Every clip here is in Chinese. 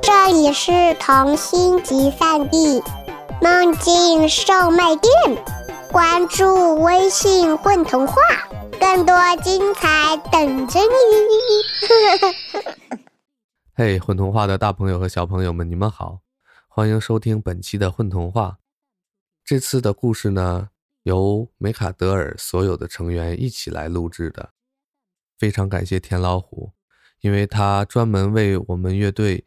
这里是童心集散地，梦境售卖店。关注微信“混童话”，更多精彩等着你。嘿，混童话的大朋友和小朋友们，你们好，欢迎收听本期的混童话。这次的故事呢，由梅卡德尔所有的成员一起来录制的，非常感谢田老虎，因为他专门为我们乐队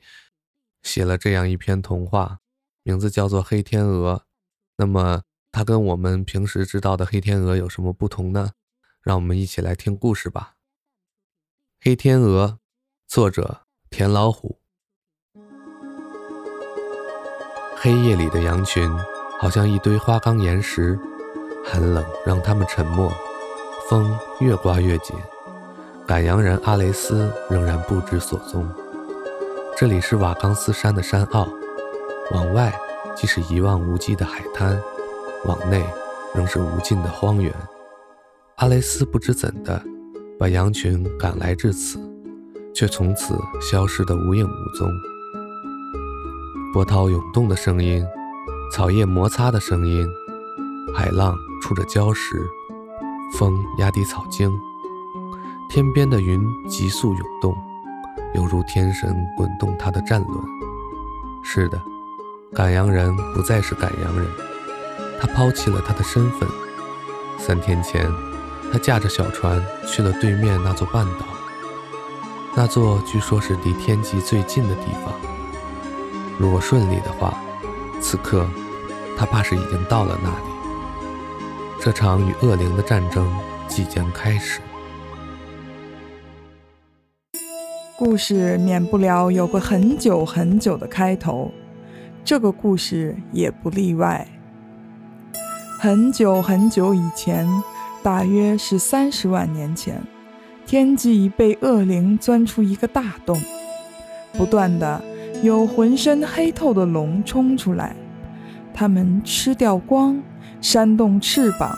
写了这样一篇童话，名字叫做《黑天鹅》。那么，它跟我们平时知道的黑天鹅有什么不同呢？让我们一起来听故事吧。《黑天鹅》，作者田老虎。黑夜里的羊群。好像一堆花岗岩石，寒冷让他们沉默。风越刮越紧，赶羊人阿雷斯仍然不知所踪。这里是瓦冈斯山的山坳，往外即是一望无际的海滩，往内仍是无尽的荒原。阿雷斯不知怎的，把羊群赶来至此，却从此消失得无影无踪。波涛涌动的声音。草叶摩擦的声音，海浪触着礁石，风压低草茎，天边的云急速涌动，犹如天神滚动他的战轮。是的，赶羊人不再是赶羊人，他抛弃了他的身份。三天前，他驾着小船去了对面那座半岛，那座据说是离天际最近的地方。如果顺利的话。此刻，他怕是已经到了那里。这场与恶灵的战争即将开始。故事免不了有个很久很久的开头，这个故事也不例外。很久很久以前，大约是三十万年前，天际被恶灵钻出一个大洞，不断的。有浑身黑透的龙冲出来，它们吃掉光，扇动翅膀，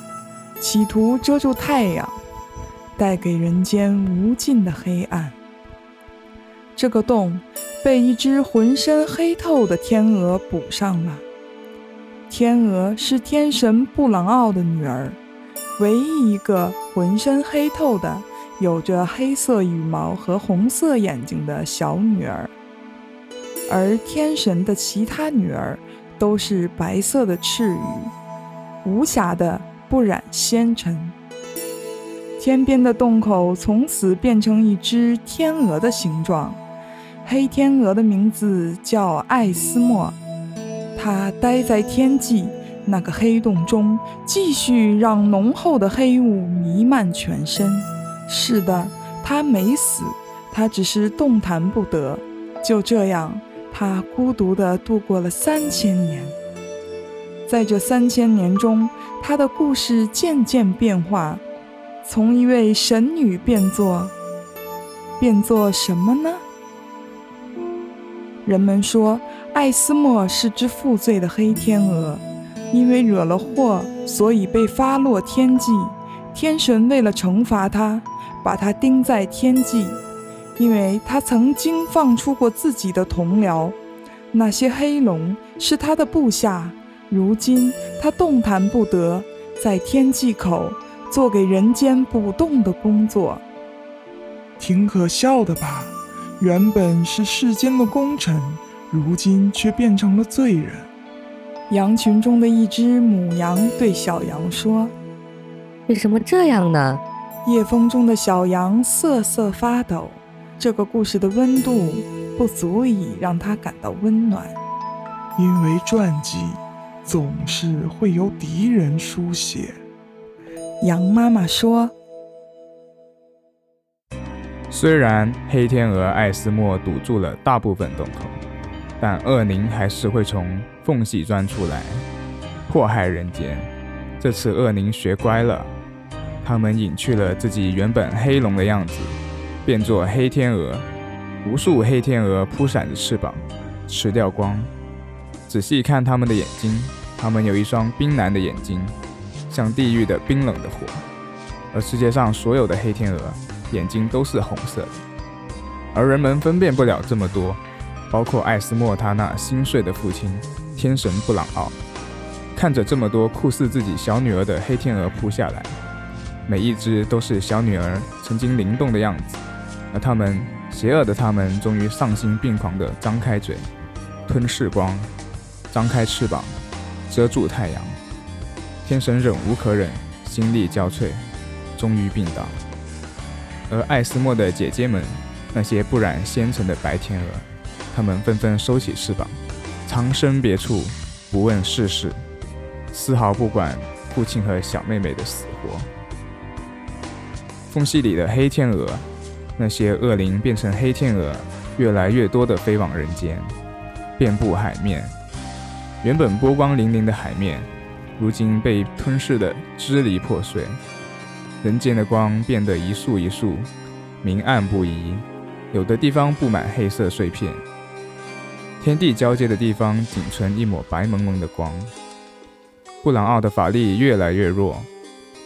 企图遮住太阳，带给人间无尽的黑暗。这个洞被一只浑身黑透的天鹅补上了。天鹅是天神布朗奥的女儿，唯一一个浑身黑透的、有着黑色羽毛和红色眼睛的小女儿。而天神的其他女儿都是白色的赤羽，无瑕的不染纤尘。天边的洞口从此变成一只天鹅的形状。黑天鹅的名字叫艾斯莫，它待在天际那个黑洞中，继续让浓厚的黑雾弥漫全身。是的，它没死，它只是动弹不得。就这样。他孤独地度过了三千年，在这三千年中，他的故事渐渐变化，从一位神女变作，变作什么呢？人们说，艾斯莫是只负罪的黑天鹅，因为惹了祸，所以被发落天际。天神为了惩罚他，把他钉在天际。因为他曾经放出过自己的同僚，那些黑龙是他的部下。如今他动弹不得，在天际口做给人间补洞的工作。挺可笑的吧？原本是世间的功臣，如今却变成了罪人。羊群中的一只母羊对小羊说：“为什么这样呢？”夜风中的小羊瑟瑟发抖。这个故事的温度不足以让他感到温暖，因为传记总是会由敌人书写。羊妈妈说：“虽然黑天鹅艾斯莫堵住了大部分洞口，但恶灵还是会从缝隙钻出来，祸害人间。这次恶灵学乖了，他们隐去了自己原本黑龙的样子。”变作黑天鹅，无数黑天鹅扑闪着翅膀，吃掉光。仔细看它们的眼睛，它们有一双冰蓝的眼睛，像地狱的冰冷的火。而世界上所有的黑天鹅眼睛都是红色的，而人们分辨不了这么多，包括艾斯莫他那心碎的父亲天神布朗奥，看着这么多酷似自己小女儿的黑天鹅扑下来，每一只都是小女儿曾经灵动的样子，而他们邪恶的他们终于丧心病狂地张开嘴，吞噬光，张开翅膀，遮住太阳。天神忍无可忍，心力交瘁，终于病倒。而艾斯莫的姐姐们，那些不染纤尘的白天鹅，它们纷纷收起翅膀，藏身别处，不问世事，丝毫不管父亲和小妹妹的死活。缝隙里的黑天鹅，那些恶灵变成黑天鹅，越来越多的飞往人间，遍布海面。原本波光粼粼的海面，如今被吞噬的支离破碎。人间的光变得一束一束，明暗不一，有的地方布满黑色碎片，天地交接的地方仅存一抹白蒙蒙的光。布朗奥的法力越来越弱，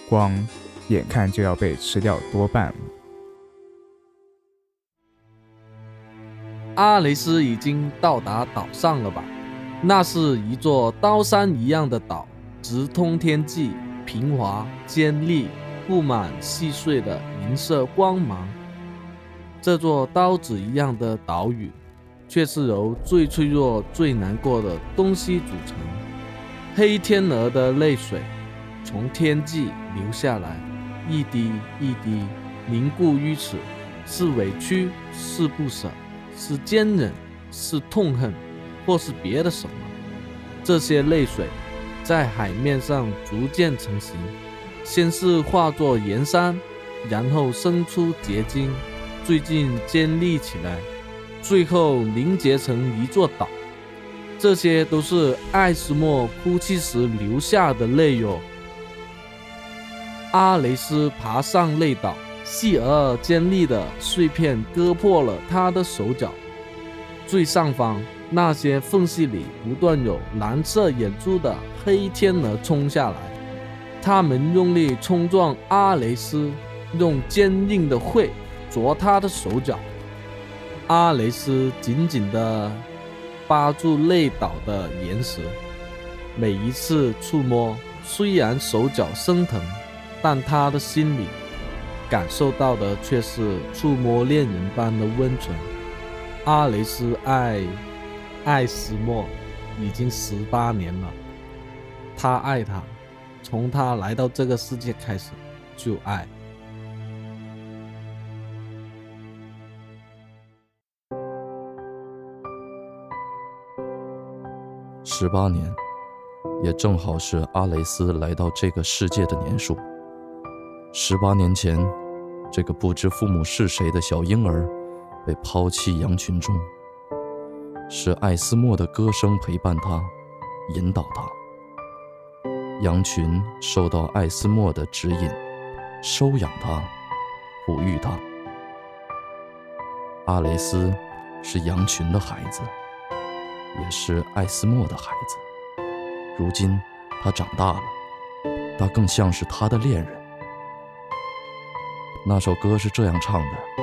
光眼看就要被吃掉多半。阿雷斯已经到达岛上了吧？那是一座刀山一样的岛，直通天际，平滑尖利。布满细碎的银色光芒。这座刀子一样的岛屿，却是由最脆弱、最难过的东西组成。黑天鹅的泪水从天际流下来，一滴一滴凝固于此，是委屈，是不舍，是坚忍，是痛恨，或是别的什么？这些泪水在海面上逐渐成型。先是化作岩山，然后生出结晶，最近坚立起来，最后凝结成一座岛。这些都是艾斯莫哭泣时流下的泪哟。阿雷斯爬上泪岛，细而尖利的碎片割破了他的手脚。最上方那些缝隙里不断有蓝色眼珠的黑天鹅冲下来。他们用力冲撞阿雷斯，用坚硬的喙啄他的手脚。阿雷斯紧紧地扒住内岛的岩石，每一次触摸，虽然手脚生疼，但他的心里感受到的却是触摸恋人般的温存。阿雷斯爱爱斯莫已经十八年了，他爱她。从他来到这个世界开始，就爱。十八年，也正好是阿雷斯来到这个世界的年数。十八年前，这个不知父母是谁的小婴儿被抛弃羊群中，是艾斯莫的歌声陪伴他，引导他。羊群受到艾斯莫的指引，收养他，哺育他。阿雷斯是羊群的孩子，也是艾斯莫的孩子。如今他长大了，他更像是他的恋人。那首歌是这样唱的。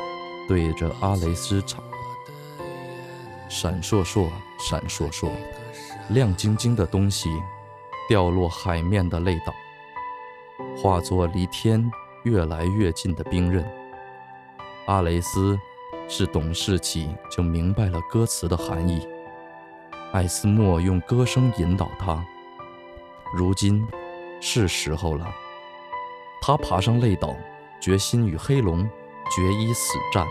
对着阿雷斯唱：“闪烁烁，闪烁烁，亮晶晶的东西掉落海面的泪岛，化作离天越来越近的冰刃。阿雷斯是懂事起就明白了歌词的含义，艾斯莫用歌声引导他。如今是时候了，他爬上泪岛，决心与黑龙决一死战。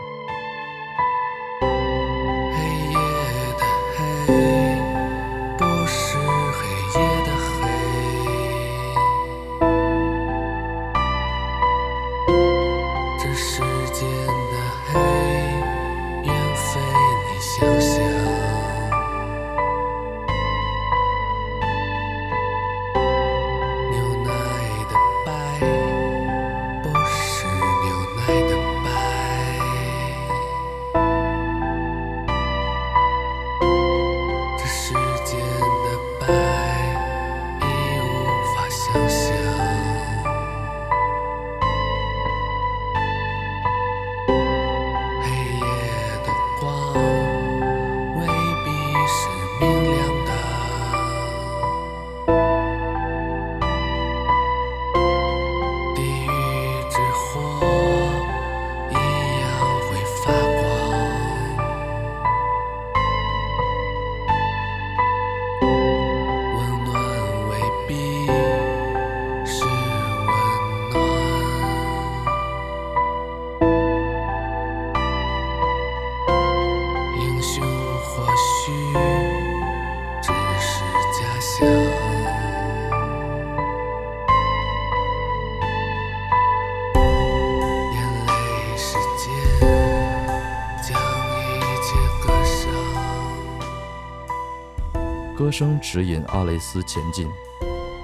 歌声指引阿雷斯前进，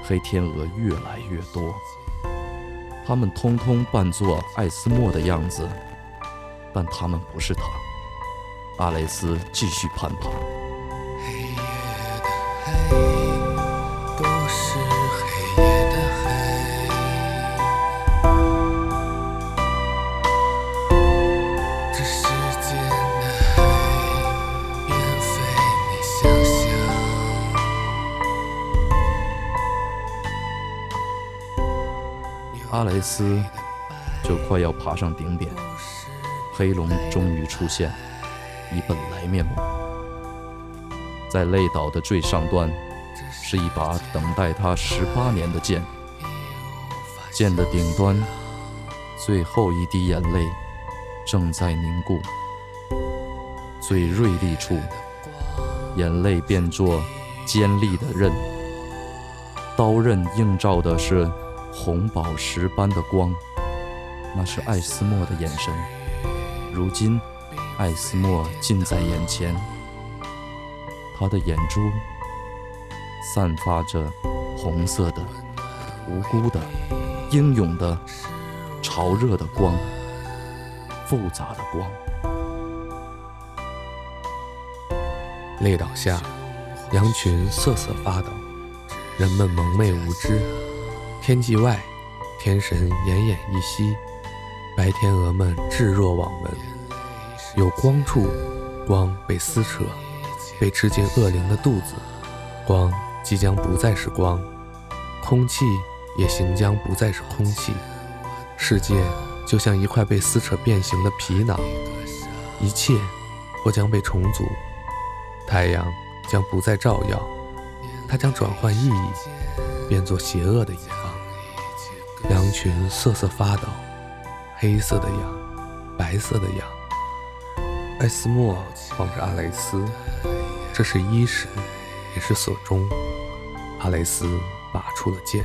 黑天鹅越来越多，他们通通扮作艾斯莫的样子，但他们不是他。阿雷斯继续攀爬。阿雷斯就快要爬上顶点，黑龙终于出现，以本来面目。在泪岛的最上端，是一把等待他十八年的剑。剑的顶端，最后一滴眼泪正在凝固。最锐利处，眼泪变作尖利的刃，刀刃映照的是。红宝石般的光，那是艾斯莫的眼神。如今，艾斯莫近在眼前，他的眼珠散发着红色的、无辜的、英勇的、潮热的光，复杂的光。泪倒下，羊群瑟瑟发抖，人们蒙昧无知。天际外，天神奄奄一息，白天鹅们置若罔闻。有光处，光被撕扯，被吃进恶灵的肚子。光即将不再是光，空气也行将不再是空气。世界就像一块被撕扯变形的皮囊，一切或将被重组。太阳将不再照耀，它将转换意义，变作邪恶的一。羊群瑟瑟发抖，黑色的羊，白色的羊。艾斯莫望着阿雷斯，这是伊始，也是所终。阿雷斯拔出了剑。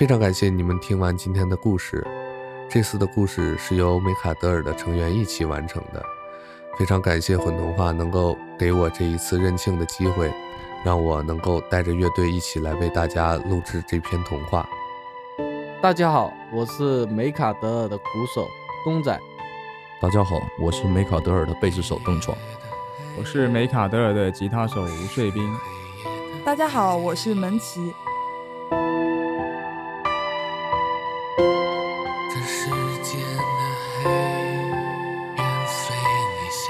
非常感谢你们听完今天的故事。这次的故事是由梅卡德尔的成员一起完成的。非常感谢混童话能够给我这一次认庆的机会，让我能够带着乐队一起来为大家录制这篇童话。大家好，我是梅卡德尔的鼓手东仔。大家好，我是梅卡德尔的贝斯手邓闯。我是梅卡德尔的吉他手吴穗斌。大家好，我是门奇。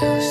你